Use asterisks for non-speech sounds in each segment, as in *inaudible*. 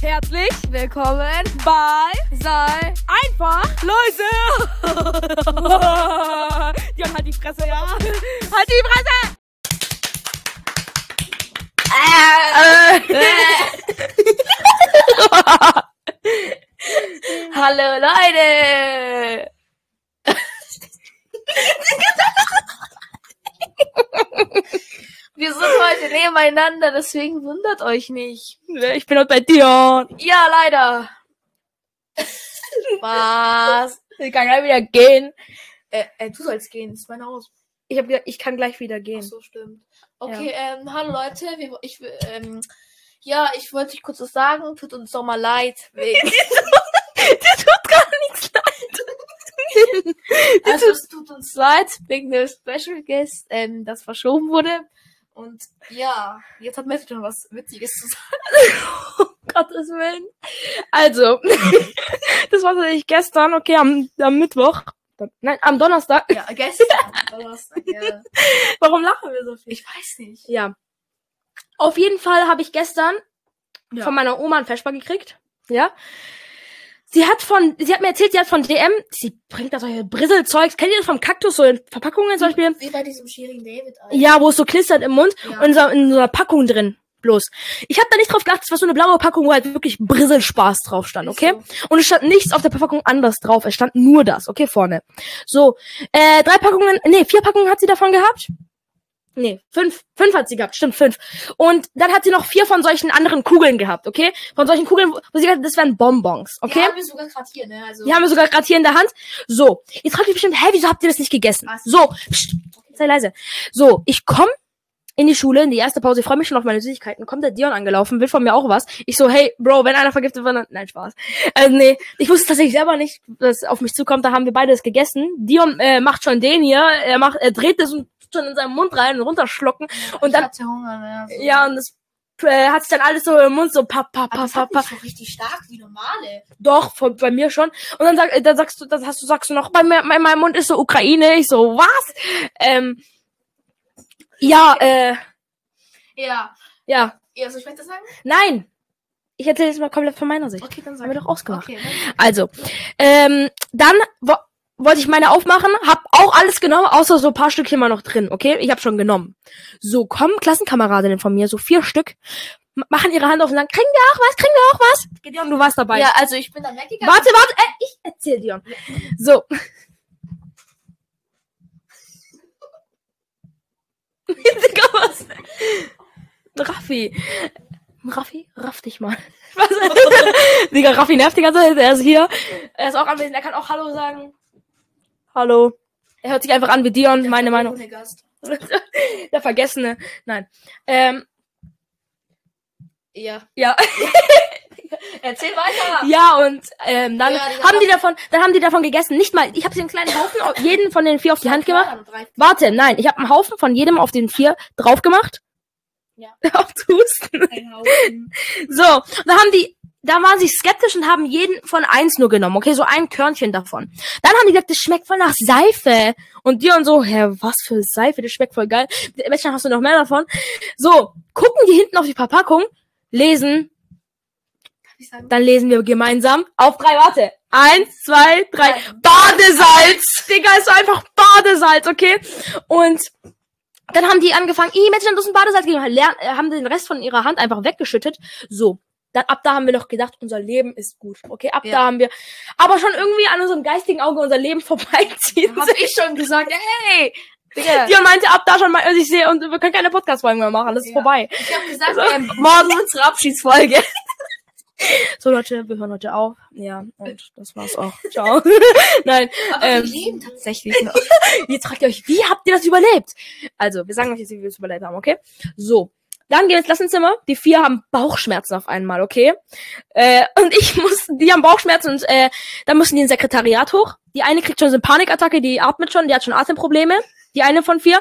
Herzlich willkommen bei Sei einfach leise. *laughs* Dion, halt die Fresse, ja. Halt die Fresse! *laughs* Hallo Leute! *laughs* Wir sind heute nebeneinander, deswegen wundert euch nicht. Ich bin heute bei Dion. Ja, leider. *laughs* Was? Ich kann gleich wieder gehen. Äh, äh, du sollst gehen, das ist mein Haus. Ich hab gesagt, ich kann gleich wieder gehen. Ach so, stimmt. Okay, ähm, hallo Leute, wir, ich, ähm, ja, ich wollte euch kurz was sagen, tut uns doch mal leid. Wegen, *laughs* Das tut gar nichts leid. also es tut uns leid, wegen der Special Guest, ähm, das verschoben wurde. Und ja, jetzt hat Messi noch was Witziges zu sagen. *laughs* Um Gottes Willen. Also, *laughs* das war tatsächlich gestern, okay, am, am Mittwoch. Nein, am Donnerstag. Ja, gestern. *laughs* Donnerstag, ja. Warum lachen wir so viel? Ich weiß nicht. Ja. Auf jeden Fall habe ich gestern Ja. von meiner Oma ein Vesper gekriegt. Ja. Sie hat von, sie hat mir erzählt, sie hat von DM, sie bringt da solche Brisselzeugs. Kennt ihr das vom Kaktus, so in Verpackungen zum Beispiel? Wie bei diesem Shirin David. Ja, wo es so knistert im Mund Ja. und in so, in so einer Packung drin. Bloß. Ich habe da nicht drauf geachtet, es war so eine blaue Packung, wo halt wirklich Brisselspaß drauf stand, okay? so. Und es stand nichts auf der Verpackung anders drauf. Es stand nur das, okay, vorne. So, äh, drei Packungen, nee, vier Packungen hat sie davon gehabt. Nee, fünf, fünf hat sie gehabt, stimmt, fünf. Und dann hat sie noch vier von solchen anderen Kugeln gehabt, okay? Von solchen Kugeln, wo sie gesagt hat, das wären Bonbons, okay? Die haben wir sogar gerade hier, ne? Also, Die haben wir sogar gerade hier in der Hand. So, jetzt fragt ihr bestimmt, hä, wieso habt ihr das nicht gegessen? Was? So, pst, sei leise. So, ich komm in die Schule, in die erste Pause, ich freue mich schon auf meine Süßigkeiten. Kommt der Dion angelaufen, will von mir auch was. Ich so, hey, Bro, wenn einer vergiftet wird, dann... Nein, Spaß. Also, nee, ich wusste tatsächlich selber nicht, dass auf mich zukommt. Da haben wir beide das gegessen. Dion äh, macht schon den hier, er macht, er dreht das und schon in seinen Mund rein und runterschlucken. Und ich dann, hatte Hunger, ne? Also, ja, und das äh, hat sich dann alles so im Mund so das papp, hat papp. nicht so richtig stark wie normale. Doch, von, bei mir schon. Und dann, sag, äh, dann sagst du, dann hast du, sagst du noch, bei mir, in meinem Mund ist so Ukraine. Ich so, was? Ähm, ja, äh, Ja. ja, Ja, soll ich weiter sagen? nein. Ich erzähle jetzt mal komplett von meiner Sicht. Okay, dann sag. Haben wir doch ausgemacht. Okay, Also, ähm, dann wo, wollte ich meine aufmachen, hab auch alles genommen, außer so ein paar Stückchen mal noch drin, okay? Ich hab schon genommen. So, kommen Klassenkameradinnen von mir, so vier Stück, machen ihre Hand auf und sagen, kriegen wir auch was, kriegen wir auch was? Gideon, du warst dabei. Ja, also ich bin dann weggegangen. Warte, warte, äh, ich erzähl Dion. So. Digga, was? *laughs* Raffi. Raffi, raff dich mal. *laughs* Was? *laughs* Digga, Raffi nervt die ganze Zeit, er ist hier. Er ist auch anwesend, er kann auch Hallo sagen. Hallo. Er hört sich einfach an wie Dion, meine Meinung. *laughs* Der Vergessene. Nein. Ähm, Ja. ja. *laughs* Erzähl weiter. Ja, und ähm, dann Ja, haben die davon, dann haben die davon gegessen. Nicht mal, ich habe sie einen kleinen Haufen, auf jeden von den vier auf die Hand gemacht. Warte, nein, ich habe einen Haufen von jedem auf den vier drauf gemacht. Ja. *laughs* Auf husten. ein Haufen. So, da haben die, da waren sie skeptisch und haben jeden von eins nur genommen, okay, so ein Körnchen davon. Dann haben die gesagt, das schmeckt voll nach Seife. Und die und so, hä, was für Seife, das schmeckt voll geil. Welchen hast du noch mehr davon? So, gucken die hinten auf die Verpackung, lesen, dann lesen wir gemeinsam. Auf drei, warte. Eins, zwei, drei. Badesalz! Digga, ist einfach Badesalz, okay? Und dann haben die angefangen, ih, Mädchen, du hast ein Badesalz gegeben, äh, haben den Rest von ihrer Hand einfach weggeschüttet. So. Dann, ab da haben wir noch gedacht, unser Leben ist gut. Okay, ab Ja. da haben wir, aber schon irgendwie an unserem geistigen Auge unser Leben *laughs* vorbeiziehen. Hab ich schon gesagt, hey! Digga. Die meinte ab da schon mal, also ich sehe, und wir können keine Podcast-Folgen mehr machen, das ist Ja. vorbei. Ich hab gesagt, ähm, morgen unsere Abschiedsfolge. *laughs* So Leute, wir hören heute auf. Ja, und das war's auch. Ciao. *laughs* Nein, Aber Ähm. wir leben tatsächlich noch. Jetzt fragt ihr euch, wie habt ihr das überlebt? Also, wir sagen euch jetzt, wie wir es überlebt haben, okay? So. Dann gehen wir ins Klassenzimmer. Die vier haben Bauchschmerzen auf einmal, okay? Äh, und ich muss, die haben Bauchschmerzen und äh, dann müssen die ins Sekretariat hoch. Die eine kriegt schon so eine Panikattacke, die atmet schon, die hat schon Atemprobleme. Die eine von vier.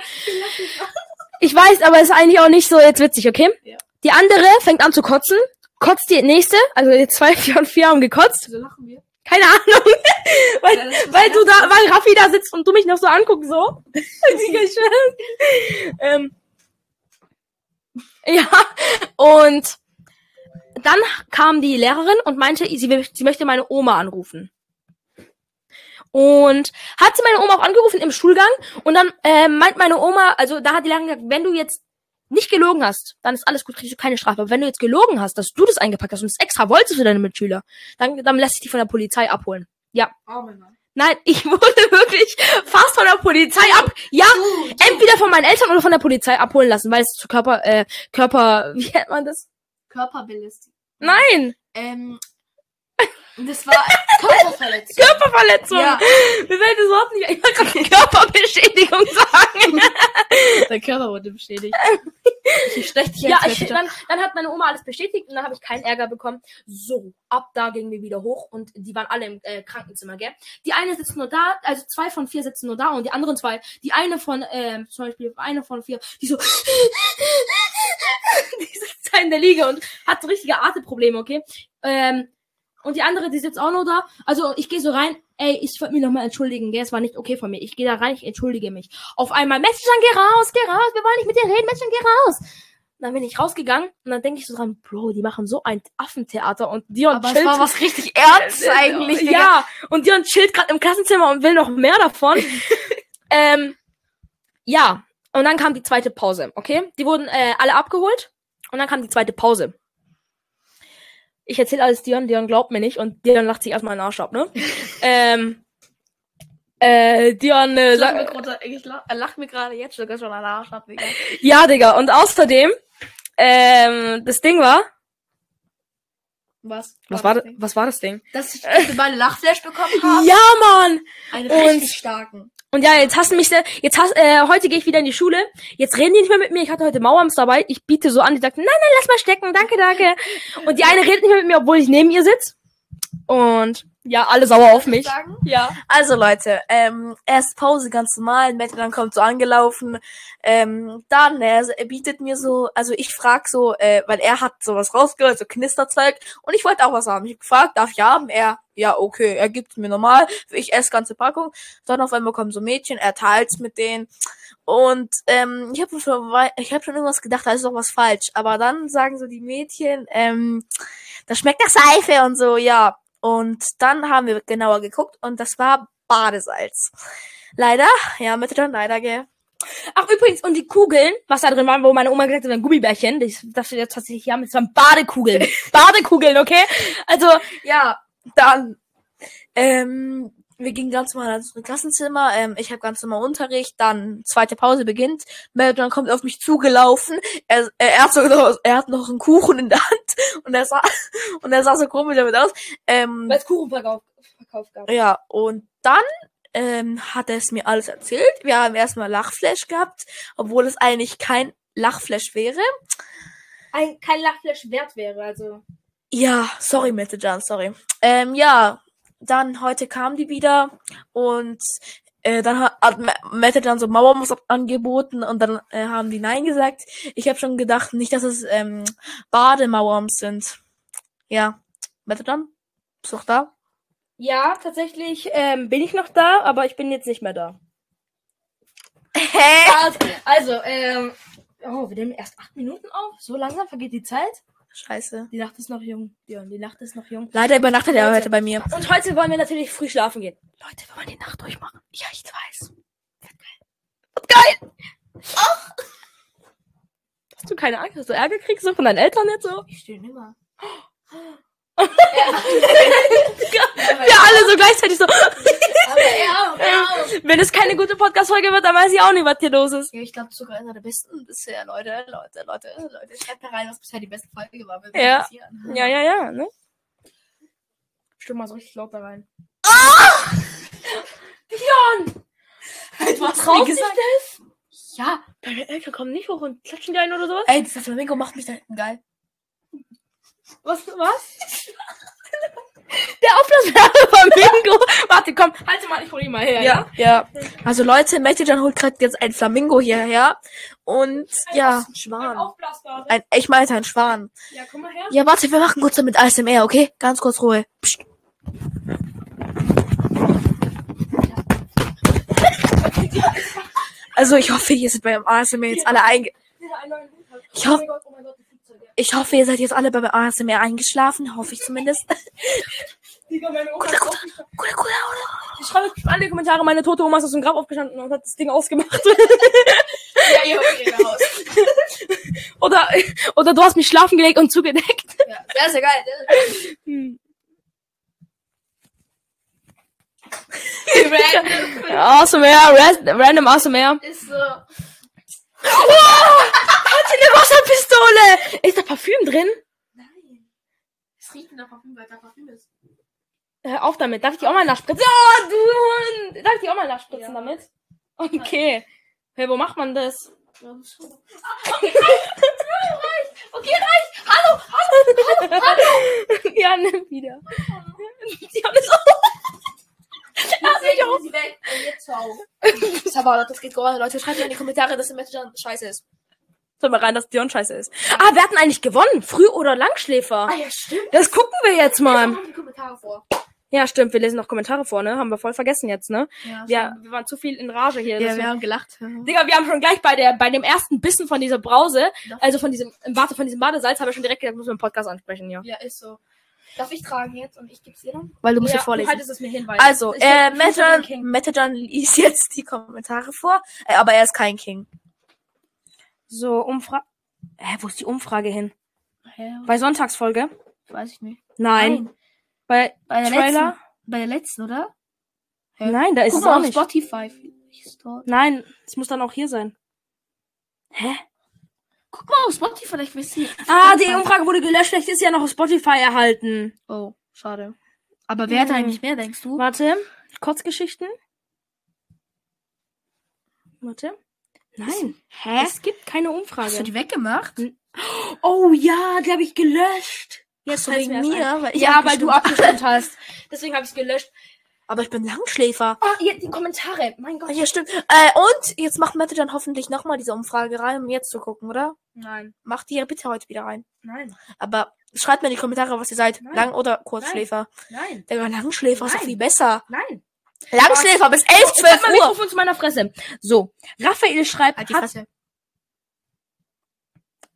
Ich weiß, aber ist eigentlich auch nicht so jetzt witzig, okay? Ja. Die andere fängt an zu kotzen, kotzt die nächste, also die zwei, *laughs* vier und vier haben gekotzt. Wieso lachen wir? Keine Ahnung. *laughs* weil, Ja, weil du da, weil Raffi da sitzt und du mich noch so anguckst, so. *laughs* Ähm, *laughs* ja, und dann kam die Lehrerin und meinte, sie, sie möchte meine Oma anrufen. Und hat sie meine Oma auch angerufen im Schulgang und dann äh, meint meine Oma, also da hat die Lehrerin gesagt, wenn du jetzt nicht gelogen hast, dann ist alles gut, kriegst du keine Strafe. Aber wenn du jetzt gelogen hast, dass du das eingepackt hast und es extra wolltest für deine Mitschüler, dann, dann lässt sich die von der Polizei abholen. Ja. Arme Mann. Nein, ich wurde *laughs* wirklich fast von der Polizei ab. Ja, entweder von meinen Eltern oder von der Polizei abholen lassen, weil es zu Körper, äh, Körper, *laughs* wie nennt man das? Körperbelästigung. Nein, Ähm, das war Körperverletzung. Körperverletzung. Ja. Mir fällt das Wort nicht. Ich wollte gerade Körperbeschädigung sagen. Der Körper wurde beschädigt. Ich schlecht dich ja, ich, dann, dann hat meine Oma alles bestätigt und dann habe ich keinen Ärger bekommen. So, ab da gingen wir wieder hoch und die waren alle im äh, Krankenzimmer, gell? Die eine sitzt nur da, also zwei von vier sitzen nur da und die anderen zwei, die eine von, ähm, zum Beispiel eine von vier, die so, *laughs* die sitzt da in der Liege und hat so richtige Atemprobleme, okay? Ähm, und die andere, die sitzt auch nur da. Also ich gehe so rein, ey, ich wollte mich nochmal entschuldigen, gell? Es war nicht okay von mir. Ich gehe da rein, ich entschuldige mich. Auf einmal, Mädchen, geh raus, geh raus, wir wollen nicht mit dir reden, Mädchen, geh raus. Dann bin ich rausgegangen und dann denke ich so dran, Bro, die machen so ein Affentheater und Dion Aber es chillt. war was richtig Ernstes eigentlich. Digga. Ja, und Dion chillt gerade im Klassenzimmer und will noch mehr davon. *laughs* ähm, ja, und dann kam die zweite Pause, okay? Die wurden äh, alle abgeholt und dann kam die zweite Pause. Ich erzähle alles Dion, Dion glaubt mir nicht und Dion lacht sich erstmal in den Arsch ab, ne? *laughs* ähm, äh, Dion äh, Ich lach mir gerade- ich lach- Er lacht mir gerade jetzt sogar schon an der Arsch ab, Digga. ja, Digga, und außerdem, ähm, das Ding war, Was? was war, das, was war das Ding? Dass wir beide Lachflash bekommen haben? Ja, Mann! Einen Und- richtig starken. Und ja, jetzt hassen mich, jetzt hass, äh, heute gehe ich wieder in die Schule. Jetzt reden die nicht mehr mit mir. Ich hatte heute Mauerms dabei. Ich biete so an, die sagt, nein, nein, lass mal stecken, danke, danke. Und die eine redet nicht mehr mit mir, obwohl ich neben ihr sitze. Und ja, alle sauer auf mich. Sagen? Ja. Also Leute, ähm, erst Pause ganz normal, Mette dann kommt so angelaufen, ähm, dann er, er bietet mir so, also ich frag so, äh, weil er hat sowas rausgehört, so Knisterzeug und ich wollte auch was haben. Ich hab gefragt, darf ich haben? Er, ja okay, er gibt's mir normal, ich esse ganze Packung. Dann auf einmal kommen so Mädchen, er teilt's mit denen und ähm, ich habe schon, ich habe schon irgendwas gedacht, da ist doch was falsch. Aber dann sagen so die Mädchen, ähm, das schmeckt nach Seife und so, ja. Und dann haben wir genauer geguckt und das war Badesalz. Leider, ja, mit dann leider, gell. Ach, übrigens, und die Kugeln, was da drin waren, wo meine Oma gesagt hat, ein Gummibärchen, das, das wir jetzt tatsächlich hier haben, das waren Badekugeln. *laughs* Badekugeln, okay? Also, Ja, dann, ähm, wir gingen ganz normal ins Klassenzimmer, ähm, ich habe ganz normal Unterricht, dann zweite Pause beginnt, Melton kommt auf mich zugelaufen, er, er, er, hat so, er hat noch einen Kuchen in der Hand *laughs* und er sah, *laughs* und er sah so komisch damit aus. Ähm, weil es Kuchenverkauf Verkauf gab. Ja, und dann ähm, hat er es mir alles erzählt. Wir haben erstmal Lachflash gehabt, obwohl es eigentlich kein Lachflash wäre. Ein, kein Lachflash wert wäre, also. Ja, sorry, Mette Jan, sorry. Ähm, ja, dann heute kam die wieder und äh, dann hat, Mette dann so Mauermus angeboten und dann äh, haben die Nein gesagt. Ich habe schon gedacht, nicht, dass es ähm, Bademauerms sind. Ja, Mette Jan, bist du noch da? Ja, tatsächlich ähm, bin ich noch da, aber ich bin jetzt nicht mehr da. Hä? Also, also ähm, oh, wir nehmen erst acht Minuten auf. So langsam vergeht die Zeit. Scheiße. Die Nacht ist noch jung. Dion, die Nacht ist noch jung. Leider übernachtet er heute bei mir. Und heute wollen wir natürlich früh schlafen gehen. Leute, wir wollen die Nacht durchmachen. Ja, ich weiß. Wird geil. Wird geil. Ach. Hast du keine Angst, dass du Ärger kriegst so von deinen Eltern jetzt so? Ich stehe immer. Wir alle so gleichzeitig so. Aber er auch, er auch. Wenn es keine gute Podcast-Folge wird, dann weiß ich auch nicht, was hier los ist. Ja, ich glaube sogar einer der besten bisher, Leute, Leute, Leute, Leute. Schreibt da rein, was bisher die beste Folge war. mich Ja. Ja, ja, ja, ne? Stimm mal so richtig laut da rein. Dion! Was Traust dich gesagt? das? Ja. Deine Eltern kommen nicht hoch und klatschen dir ein oder sowas? Ey, dieser Flamingo macht mich da hinten geil. Was? Was? Der Aufblasbare Flamingo. Warte, komm, halte mal, ich hol ihn mal her, ja? Ja, ja. Also Leute, Metijan holt gerade jetzt ein Flamingo hierher. Und ja, Ein Schwan. Aufblasbare. Ein, ich meinte ein Schwan. Ja, komm mal her. Ja, warte, wir machen kurz damit ASMR, okay? Ganz kurz Ruhe. Psst. Also ich hoffe, hier sind beim ASMR jetzt alle einge... Ich hoffe- Ich hoffe, ihr seid jetzt alle beim ASMR eingeschlafen. Hoffe ich zumindest. *laughs* Digga, meine Oma Guter, ist guter, aufgestanden. guter, guter. Ich schreibe alle Kommentare, meine tote Oma ist aus dem Grab aufgestanden und hat das Ding ausgemacht. *laughs* Ja, ihr hört ihr raus. *laughs* oder, oder du hast mich schlafen gelegt und zugedeckt. Ja, geil. Sehr, sehr geil. Hm. Random. ASMR, ras- random ASMR. Ist so. Hat sie eine Wasserpistole? Ist da Parfüm drin? Nein. Es riecht nach Parfüm, weil da Parfüm ist. Hör auf damit. Darf ich die auch mal nachspritzen? Oh, du Hund. Darf ich die auch mal nachspritzen Ja. damit? Okay. Hey, wo macht man das? Ja, so. Okay, reicht. Hallo, hallo, hallo, hallo. *laughs* ja, nimm wieder. Die haben es auch. Lass mich auf. Sie weg. Und jetzt ciao. *laughs* Sabala, das geht gerade. Leute, schreibt mir in die Kommentare, dass der Messenger scheiße ist. Soll mal rein, dass Dion scheiße ist. Ah, wir hatten eigentlich gewonnen. Früh- oder Langschläfer. Ah ja, stimmt. Das gucken wir jetzt Lesen mal. noch die Kommentare vor. Ja, stimmt. Wir lesen noch Kommentare vor, ne? Haben wir voll vergessen jetzt, ne? Ja, Wir, wir waren zu viel in Rage hier. ja wir haben gelacht. Digga, wir haben schon gleich bei der, bei dem ersten Bissen von dieser Brause, also von diesem, warte, von diesem Badesalz, habe ich schon direkt gesagt, muss man im Podcast ansprechen, ja. Ja, ist so. Darf ich tragen jetzt und ich geb's dir dann? Weil du musst ja, ja vorlesen. Du haltest es mir hin, weil Also, äh, King. Metajan liest jetzt die Kommentare vor, äh, aber er ist kein King. So, Umfrage. Hä, wo ist die Umfrage hin? Hä? Bei Sonntagsfolge? Weiß ich nicht. Nein. Bei, Bei der Trailer? letzten. Bei der letzten, oder? Hä? Nein, da ist Guck es mal auch auf nicht. Spotify. Ist dort. Nein, es muss dann auch hier sein. Hä? Guck mal auf Spotify, vielleicht wisst ihr. Ah, die Umfrage wurde gelöscht, vielleicht ist sie ja noch auf Spotify erhalten. Oh, schade. Aber wer hat Hm. eigentlich mehr, denkst du? Warte, Kurzgeschichten. Warte. Nein. Hä? Es gibt keine Umfrage. Hast du die weggemacht? Oh ja, die habe ich gelöscht. Jetzt So fällt's wegen mir weil Ja, weil du abgestimmt abgestimmt hast. Deswegen habe ich es gelöscht. Aber ich bin Langschläfer. Ah, hier, die Kommentare. Mein Gott. Ja, stimmt. Äh, und jetzt macht Mette dann hoffentlich nochmal diese Umfrage rein, um jetzt zu gucken, oder? Nein. Macht die bitte heute wieder rein. Nein. Aber schreibt mir in die Kommentare, was ihr seid. Nein. Lang- oder Kurzschläfer. Nein. Der Langschläfer ist doch Nein. viel besser. Nein. Langschläfer bis 11, Halt 12 mein Uhr. Mikrofon zu meiner Fresse. So. Raphael schreibt, Halt die hat, Fresse.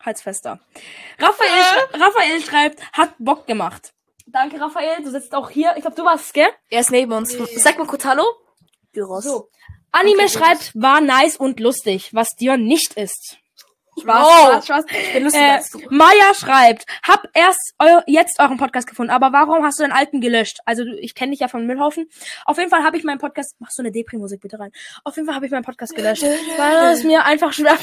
Halt's fester. Raphael, sch Raphael schreibt, hat Bock gemacht. Danke, Raphael. Du sitzt auch hier. Ich glaube, du warst, gell? Er ist neben uns. Ja. Sag mal kurz Hallo. Gyros. So. Anime Okay, schreibt, war nice und lustig, was Dion nicht ist. Spaß, Oh. Spaß, Spaß. Ich bin lustiger Äh, als du. Maya schreibt, hab erst eu jetzt euren Podcast gefunden, aber warum hast du den alten gelöscht? Also du, ich kenne dich ja von Müllhaufen. Auf jeden Fall habe ich meinen Podcast, machst du eine Depri-Musik bitte rein. Auf jeden Fall habe ich meinen Podcast gelöscht, weil es mir einfach schwer.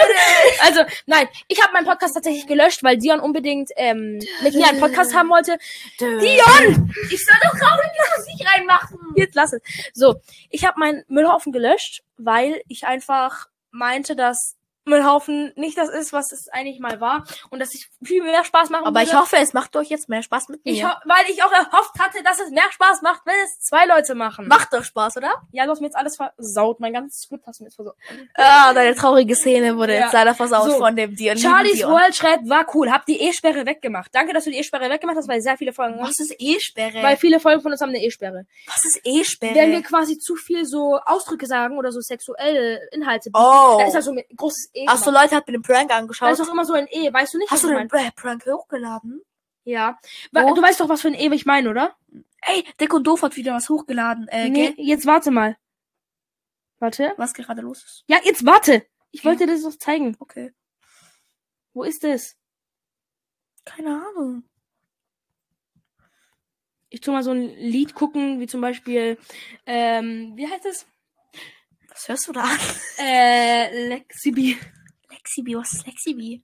*laughs* also nein, ich habe meinen Podcast tatsächlich gelöscht, weil Dion unbedingt ähm, mit mir einen Podcast haben wollte. Dion, Ich soll doch gerade die Musik reinmachen. jetzt lass es. So, ich habe meinen Müllhaufen gelöscht, weil ich einfach meinte, dass Müllhaufen nicht das ist, was es eigentlich mal war und dass ich viel mehr Spaß machen Aber ich würde. hoffe, es macht euch jetzt mehr Spaß mit mir. Ich weil ich auch erhofft hatte, dass es mehr Spaß macht, wenn es zwei Leute machen. Macht doch Spaß, oder? Ja, du hast mir jetzt alles versaut. Mein ganzes Skript hast du mir jetzt versaut. Ah, deine traurige Szene wurde Ja. jetzt leider versaut So. von dem Dion. Charlie's. World schreibt, war cool. Hab die E-Sperre weggemacht. Danke, dass du die E-Sperre weggemacht hast, weil sehr viele Folgen. Was ist E-Sperre? Weil viele Folgen von uns haben eine E-Sperre. Was ist E-Sperre? Wenn wir quasi zu viel so Ausdrücke sagen oder so sexuelle Inhalte, oh. dann ist das so ein großes E. Ach so, gemacht. Leute hat mir den Prank Da angeschaut. ist doch immer so ein E, weißt du nicht? Hast du den äh, Prank hochgeladen? Ja. Wo? Du weißt doch, was für ein E ich meine, oder? Ey, Dick und Doof hat wieder was hochgeladen. Äh, nee, jetzt warte mal. Warte. Was gerade los ist. Ja, jetzt warte. Ich Ja. wollte dir das doch zeigen. Okay. Wo ist es? Keine Ahnung. Ich tu mal so ein Lied gucken, wie zum Beispiel, ähm, wie heißt es? Was hörst du da an? Äh, Lexibi. Lexibi, was ist Lexibi?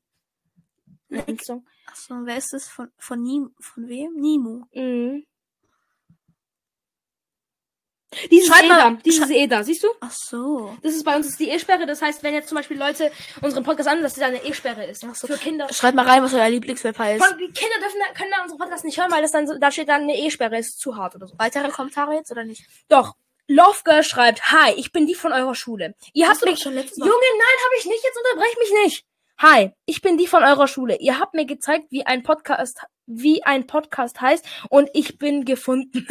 Song. Achso, wer ist das? Von, von Nim, von wem? Nimo. Mhm. Dieses Schreib E mal- da, dieses E da, siehst du? Ach so. Das ist bei uns ist die E-Sperre. Das heißt, wenn jetzt zum Beispiel Leute unseren Podcast an, dass das eine E-Sperre ist. Ach so. Für Kinder. Schreibt mal rein, was euer Lieblingswebper ist. Von, die Kinder dürfen, können da unseren Podcast nicht hören, weil das dann da steht dann eine E-Sperre, ist zu hart oder so. Weitere Kommentare jetzt oder nicht? Doch. Love Girl schreibt, hi, ich bin die von eurer Schule. Ihr habt mich Junge, nein, habe ich nicht. Jetzt unterbrech mich nicht. Hi, ich bin die von eurer Schule. Ihr habt mir gezeigt, wie ein Podcast, wie ein Podcast heißt und ich bin gefunden.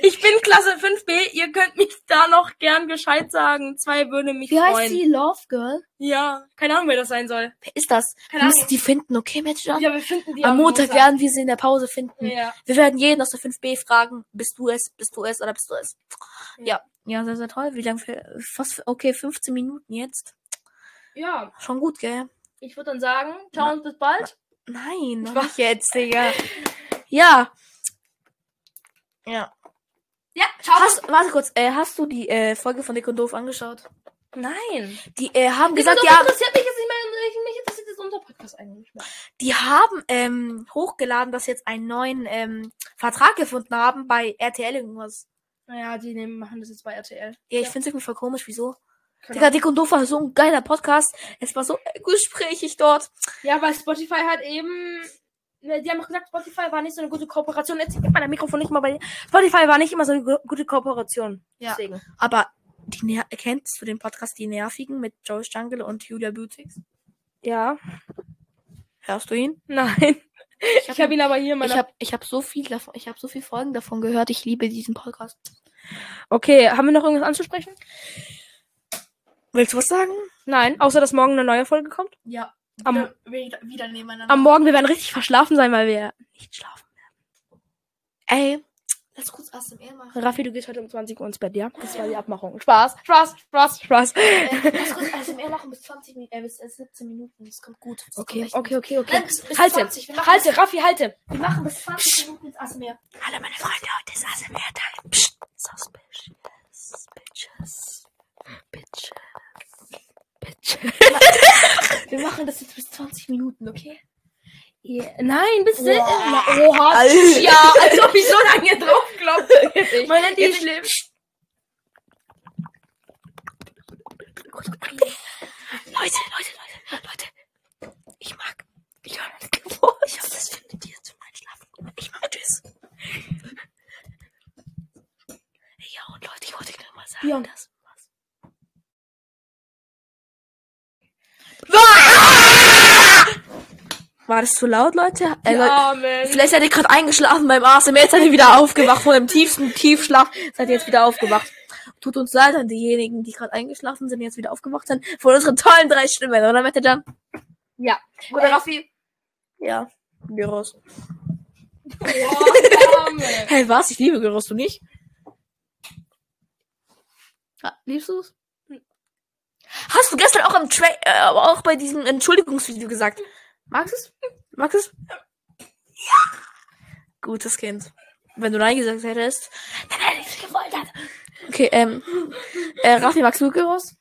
Ich *laughs* bin Klasse 5b. Ihr könnt mich da noch gern Bescheid sagen. Zwei würde mich Wie freuen. heißt die Love Girl? Ja, keine Ahnung, wer das sein soll. Wer ist das? Keine Wir müssen Ahnung. die finden, okay, Matcha? Ja, wir finden die Am Montag werden wir sie in der Pause finden. Ja. Wir werden jeden aus der 5b fragen, bist du es, bist du es oder bist du es? Ja. Ja, sehr, sehr toll. Wie lange für, fast, für- okay, 15 Minuten jetzt. Ja, Schon gut, gell? ich würde dann sagen, ciao und bis bald. Nein, noch nicht jetzt, Digga. *laughs* Ja. Ja. Ja, ciao. Hast, warte kurz, äh, hast du die äh, Folge von Dick und Doof angeschaut? Nein. Die äh, haben Gesagt, gesagt, ja, interessiert mich jetzt nicht mehr. Mich interessiert jetzt unser Podcast eigentlich nicht mehr. die haben ähm, hochgeladen, dass sie jetzt einen neuen ähm, Vertrag gefunden haben bei RTL irgendwas. Naja, die nehmen, machen das jetzt bei RTL. Ja, ich Ja. find's irgendwie voll komisch, wieso? Digga, Dick und Doof war so ein geiler Podcast. Es war so gesprächig dort. Ja, weil Spotify hat eben. ne, Die haben auch gesagt, Spotify war nicht so eine gute Kooperation. Jetzt gibt mein Mikrofon nicht mal bei dir. Spotify war nicht immer so eine gu- gute Kooperation. Ja. Deswegen. Aber die Ner kennst du den Podcast Die Nervigen mit Joyce Jungle und Julia Butix? Ja. Hörst du ihn? Nein. Ich hab habe ihn aber hier in Ich habe ich hab so viel davon, ich habe so viel Folgen davon gehört. Ich liebe diesen Podcast. Okay, haben wir noch irgendwas anzusprechen? Willst du was sagen? Nein, außer dass morgen eine neue Folge kommt. Ja. Am- Wieder, wieder, nebeneinander. Am Morgen, wir werden richtig verschlafen sein, weil wir nicht schlafen. Ey, lass kurz ASMR machen. Raffi, du gehst heute um 20 Uhr ins Bett, ja? Das war die Abmachung. Spaß, Spaß, Spaß, Spaß. Äh, lass *laughs* kurz ASMR machen bis 20 Minuten, äh, bis äh, 17 Minuten. Das kommt gut. Das kommt Okay, echt okay, gut. okay, okay. Nein, bis, bis Halte, 20. Wir machen, halte, Raffi, halte. wir machen bis 20 Minuten ins ASMR. Hallo, meine Freunde, heute ist ASMR-Time. Psst, suspicious, bitches, bitches, bitches. Wir machen das jetzt bis 20 Minuten, okay? Ja, nein, bis. Na, Oha. Alter. Ja, als ob ich so lange drauf klopfe. Man nennt die schlimm. Leute, Leute, Leute, Leute. Ich mag Jonas Geburt. Ich hoffe, das findet ihr zum Einschlafen. Ich mag das. Ja, und Leute, ich wollte nur mal sagen, Ja. dass was. War das zu laut, Leute? Äh, Leute Amen. vielleicht seid ihr gerade eingeschlafen beim ASMR, jetzt seid ihr wieder aufgewacht von dem tiefsten Tiefschlaf, seid ihr jetzt wieder aufgewacht. Tut uns leid an diejenigen, die gerade eingeschlafen sind, jetzt wieder aufgewacht sind, von unseren tollen drei Stimmen, oder Mette? Ja. Oder Raffi? Ja, Gyros. Boah. *laughs* Hey, was? Ich liebe Gyros, du nicht? Ja, liebst du's? Hast du gestern auch am Tra äh, auch bei diesem Entschuldigungsvideo gesagt? Magst du's? Magst du's? Ja. Gutes Kind. Wenn du Nein gesagt hättest, dann hätte ich gefoltert. Okay, ähm, äh, Raffi, magst du Gyros?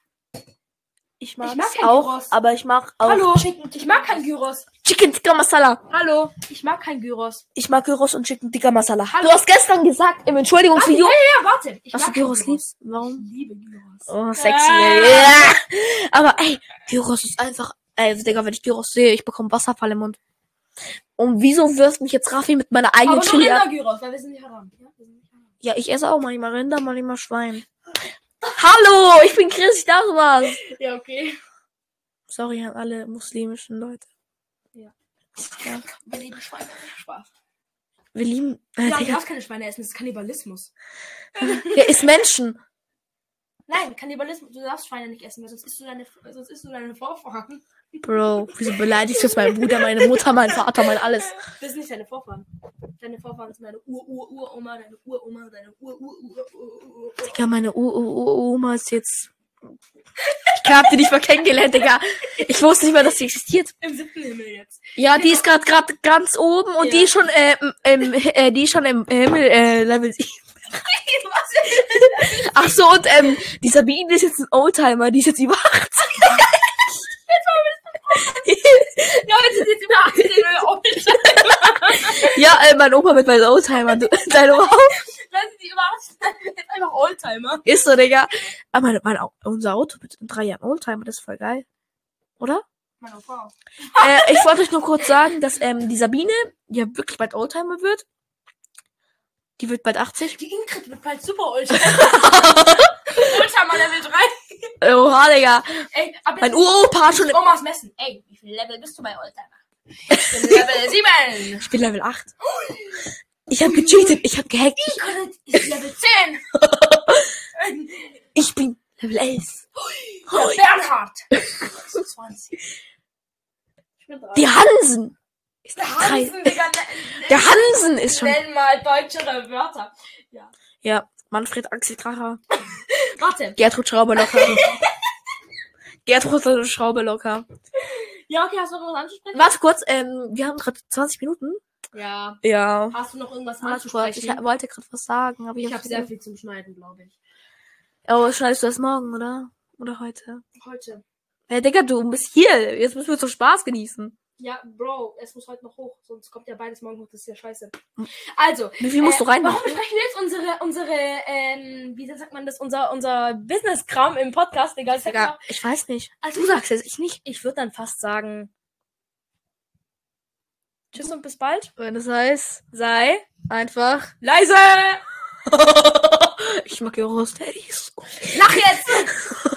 Ich mag's mag kein auch, Gyros. aber ich mag auch Hallo. Chicken, Ich mag kein Gyros. Chicken Tikka Masala. Hallo. Ich mag kein Gyros. Ich mag Gyros und Chicken Tikka Masala. Hallo. Du hast gestern gesagt im Entschuldigungsvideo, Ja, warte. Ich dass du mag kein Gyros liebst. Warum? Ich liebe Gyros. Oh, sexy. Ah. Ja. Aber ey, Gyros ist einfach. Ey, Digga, wenn ich Gyros sehe, ich bekomme Wasserfall im Mund. Und wieso wirft mich jetzt Raffi mit meiner eigenen Aber Chili an? Gyros, weil wir sind nicht haram. Ja, ich esse auch manchmal Rinder, manchmal Schwein. Hallo, ich bin Chris, ich darf was. Ja, okay. Sorry an alle muslimischen Leute. Ja. ja. Wir lieben Schweine. Spaß. Wir lieben. Äh, Ja, du Digga, darfst keine Schweine essen, das ist Kannibalismus. *laughs* der ist Menschen. Nein, Kannibalismus, du darfst Schweine nicht essen, weil sonst isst du deine, sonst isst du deine Vorfahren. Bro, wieso beleidigst du jetzt meinen Bruder, meine Mutter, mein Vater, mein alles? Das sind nicht deine Vorfahren. Deine Vorfahren sind deine Ur-Ur-Uroma, deine Uroma, deine Ur-Ur-Ur-Ur-Ur. Digga, meine U -U -U Oma ist jetzt. Ich hab die nicht mal kennengelernt, Digga. Ich wusste nicht mal, dass sie existiert. Im siebten Himmel jetzt. Ja, die ist gerade grad ganz oben und die ist schon, äh, im, äh, die ist schon im Himmel, äh, Level 7. Ach so, und, ähm, die Sabine ist jetzt ein Oldtimer, die ist jetzt über 18. Ja, jetzt sind jetzt über 18 Euro. Ja, äh, mein Opa wird mein Oldtimer. *laughs* *laughs* Dein Opa? Dann sind über 18. Jetzt einfach Oldtimer. Ist so, Digga. Aber mein, mein, Au- unser Auto wird in drei Jahren Oldtimer, das ist voll geil. Oder? Meine Frau. äh, ich wollte euch nur kurz sagen, dass, ähm, die Sabine, ja wirklich bald Oldtimer wird. Die wird bald 80. Die Ingrid wird bald super Oldtimer. Mal *laughs* Level 3. Oha, Digga. Ey, Mein Uropa hat schon... Omas Messen. Ey, wie viel Level bist du bei Oldtimer? Ich bin Level *laughs* 7. Ich bin Level 8. Ich hab gecheatet, ich hab gehackt. Ich, ist Level 10. *laughs* ich bin Level 11. Der Bernhard. 20. Ich bin 3. Die Hansen. Ist Der. Hansen, Digga. ne- *laughs* Der Hansen ist schon... Nenn mal deutschere Wörter. Ja. Ja, Manfred Axel Kracher. Warte. Gertrud Schraube locker. Gertrud Schraube locker. Ja, okay, hast du noch was anzusprechen? Warte kurz, ähm, wir haben gerade 20 Minuten. Ja. Ja. Hast du noch irgendwas Warte kurz, ich anzusprechen? wollte gerade was sagen, aber ich, Ich habe hab's sehr viel zum Schneiden, glaube ich. Aber schneidest du das morgen, oder? Oder heute? Heute. Hey, Digga, du bist hier. Jetzt müssen wir zum Spaß genießen. Ja, Bro, es muss heute noch hoch, sonst kommt ja beides morgen hoch, das ist ja scheiße. Also, Wie viel musst äh, du reinmachen? Warum besprechen wir jetzt unsere, unsere, ähm, wie sagt man das, unser, unser Business-Kram im Podcast, hätten Digga, ich weiß nicht. Also, Du sagst es, ich nicht. Ich würde dann fast sagen. Tschüss und bis bald. Wenn es heißt, Sei einfach. leise! *laughs* ich mag eure Steadies. Lach jetzt! *laughs*